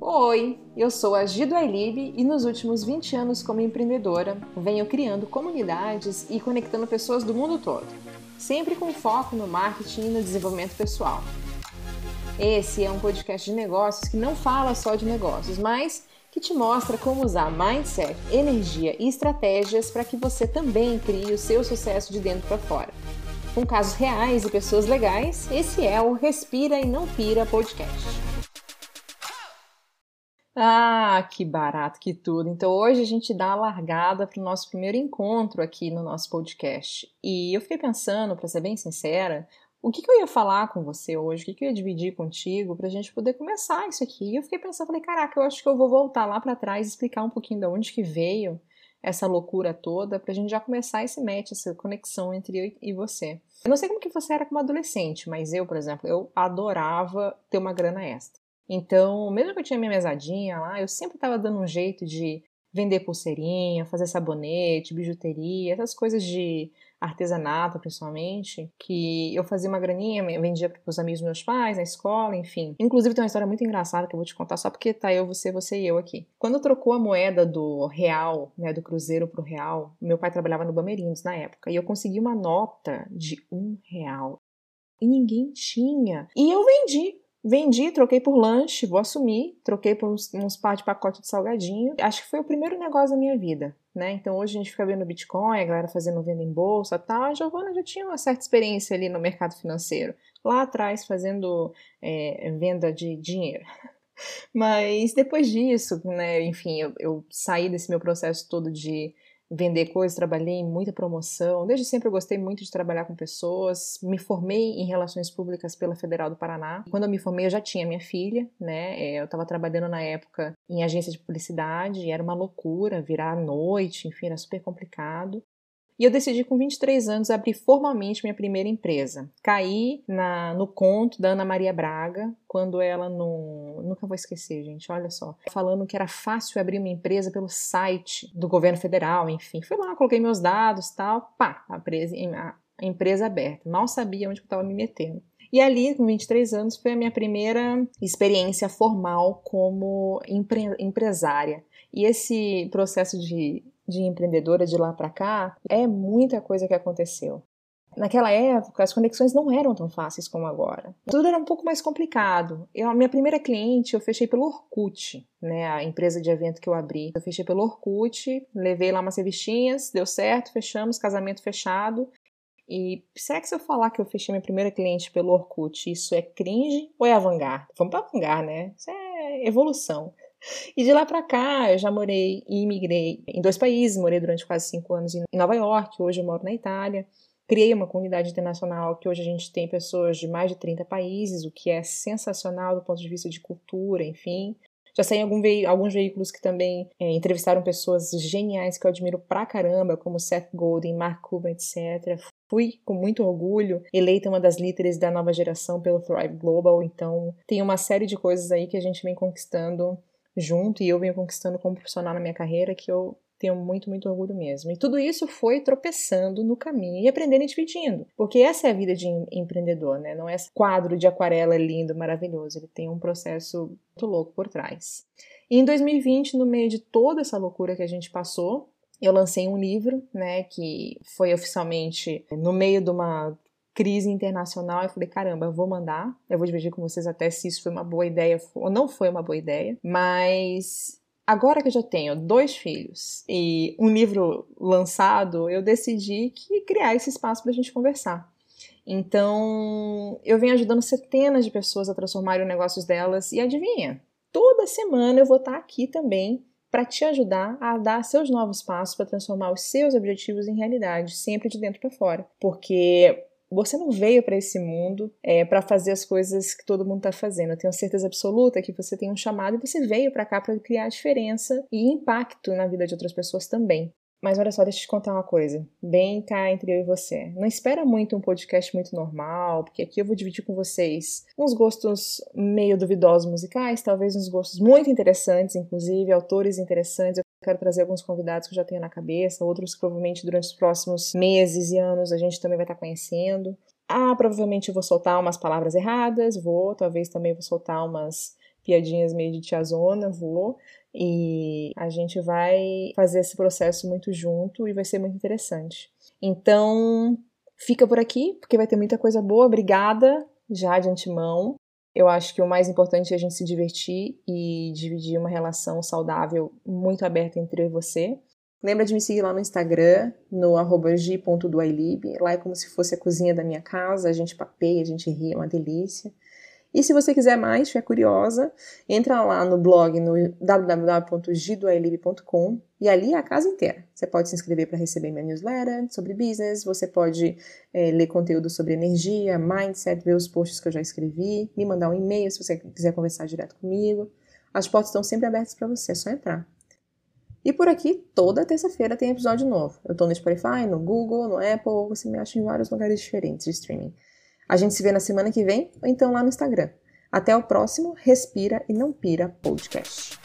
Oi, eu sou a Gido Ailib e nos últimos 20 anos como empreendedora venho criando comunidades e conectando pessoas do mundo todo, sempre com foco no marketing e no desenvolvimento pessoal. Esse é um podcast de negócios que não fala só de negócios, mas que te mostra como usar mindset, energia e estratégias para que você também crie o seu sucesso de dentro para fora. Com casos reais e pessoas legais, esse é o Respira e Não Pira podcast. Ah, que barato, que tudo. Então hoje a gente dá a largada para o nosso primeiro encontro aqui no nosso podcast. E eu fiquei pensando, para ser bem sincera, o que, que, eu ia falar com você hoje, o que, que eu ia dividir contigo para a gente poder começar isso aqui. E eu fiquei pensando, falei, caraca, eu acho que eu vou voltar lá para trás e explicar um pouquinho de onde que veio essa loucura toda para a gente já começar esse match, essa conexão entre eu e você. Eu não sei como que você era como adolescente, mas eu, por exemplo, eu adorava ter uma grana extra. Então, mesmo que eu tinha minha mesadinha lá, eu sempre estava dando um jeito de vender pulseirinha, fazer sabonete, bijuteria, essas coisas de artesanato, principalmente, que eu fazia uma graninha, vendia para os amigos dos meus pais, na escola, enfim. Inclusive tem uma história muito engraçada que eu vou te contar só porque tá eu, você, você e eu aqui. Quando trocou a moeda do real, né, do cruzeiro pro real, meu pai trabalhava no Bamerindos na época, e eu consegui uma nota de um real. E ninguém tinha. E eu vendi Vendi, troquei por lanche, vou assumir, troquei por uns, uns par de pacote de salgadinho. Acho que foi o primeiro negócio da minha vida, né? Então hoje a gente fica vendo Bitcoin, a galera fazendo venda em bolsa tal. A Giovana já tinha uma certa experiência ali no mercado financeiro, lá atrás fazendo é, venda de dinheiro. Mas depois disso, né, enfim, eu, eu saí desse meu processo todo de vender coisas, trabalhei em muita promoção. Desde sempre eu gostei muito de trabalhar com pessoas. Me formei em relações públicas pela Federal do Paraná. Quando eu me formei, eu já tinha minha filha, né? É, eu estava trabalhando na época em agência de publicidade era uma loucura virar à noite, enfim, era super complicado. E eu decidi com 23 anos abrir formalmente minha primeira empresa. Caí na, no conto da Ana Maria Braga, quando ela não. Nunca vou esquecer, gente, olha só. Falando que era fácil abrir uma empresa pelo site do governo federal, enfim. Fui lá, coloquei meus dados tal, pá, a empresa, a empresa aberta. Mal sabia onde eu estava me metendo. E ali, com 23 anos, foi a minha primeira experiência formal como empre empresária. E esse processo de de empreendedora de lá para cá, é muita coisa que aconteceu. Naquela época, as conexões não eram tão fáceis como agora. Tudo era um pouco mais complicado. Eu, a minha primeira cliente eu fechei pelo Orkut, né, a empresa de evento que eu abri. Eu fechei pelo Orkut, levei lá umas revistinhas, deu certo, fechamos, casamento fechado. E será que se eu falar que eu fechei minha primeira cliente pelo Orkut, isso é cringe ou é avant-garde? Vamos para avant-garde, né? Isso é evolução. E de lá para cá, eu já morei e imigrei em dois países. Morei durante quase cinco anos em Nova York, hoje eu moro na Itália. Criei uma comunidade internacional que hoje a gente tem pessoas de mais de 30 países, o que é sensacional do ponto de vista de cultura, enfim. Já saí em algum ve alguns veículos que também é, entrevistaram pessoas geniais que eu admiro pra caramba, como Seth Godin, Mark Cuban, etc. Fui com muito orgulho eleita uma das líderes da nova geração pelo Thrive Global, então tem uma série de coisas aí que a gente vem conquistando junto e eu venho conquistando como profissional na minha carreira que eu tenho muito, muito orgulho mesmo. E tudo isso foi tropeçando no caminho e aprendendo e dividindo. Porque essa é a vida de empreendedor, né? Não é esse quadro de aquarela lindo, maravilhoso. Ele tem um processo muito louco por trás. E em 2020, no meio de toda essa loucura que a gente passou, eu lancei um livro, né, que foi oficialmente no meio de uma crise internacional. Eu falei, caramba, eu vou mandar. Eu vou dividir com vocês até se isso foi uma boa ideia ou não foi uma boa ideia. Mas agora que eu já tenho dois filhos e um livro lançado, eu decidi que criar esse espaço para a gente conversar. Então, eu venho ajudando centenas de pessoas a transformarem os negócios delas e adivinha? Toda semana eu vou estar aqui também para te ajudar a dar seus novos passos para transformar os seus objetivos em realidade, sempre de dentro para fora. Porque você não veio para esse mundo é, para fazer as coisas que todo mundo está fazendo. Eu tenho certeza absoluta que você tem um chamado e você veio para cá para criar diferença e impacto na vida de outras pessoas também. Mas olha só, deixa eu te contar uma coisa, bem cá entre eu e você. Não espera muito um podcast muito normal, porque aqui eu vou dividir com vocês uns gostos meio duvidosos musicais, talvez uns gostos muito interessantes, inclusive autores interessantes. Quero trazer alguns convidados que eu já tenho na cabeça, outros que provavelmente durante os próximos meses e anos a gente também vai estar conhecendo. Ah, provavelmente eu vou soltar umas palavras erradas, vou, talvez também vou soltar umas piadinhas meio de tiazona, vou. E a gente vai fazer esse processo muito junto e vai ser muito interessante. Então, fica por aqui, porque vai ter muita coisa boa. Obrigada já de antemão. Eu acho que o mais importante é a gente se divertir e dividir uma relação saudável muito aberta entre eu e você. Lembra de me seguir lá no Instagram, no g.duailib. Lá é como se fosse a cozinha da minha casa, a gente papeia, a gente ri, é uma delícia. E se você quiser mais, estiver curiosa, entra lá no blog no www.gidoailib.com e ali é a casa inteira. Você pode se inscrever para receber minha newsletter sobre business, você pode é, ler conteúdo sobre energia, mindset, ver os posts que eu já escrevi, me mandar um e-mail se você quiser conversar direto comigo. As portas estão sempre abertas para você, é só entrar. E por aqui, toda terça-feira tem episódio novo. Eu tô no Spotify, no Google, no Apple, você me acha em vários lugares diferentes de streaming. A gente se vê na semana que vem ou então lá no Instagram. Até o próximo Respira e Não Pira Podcast.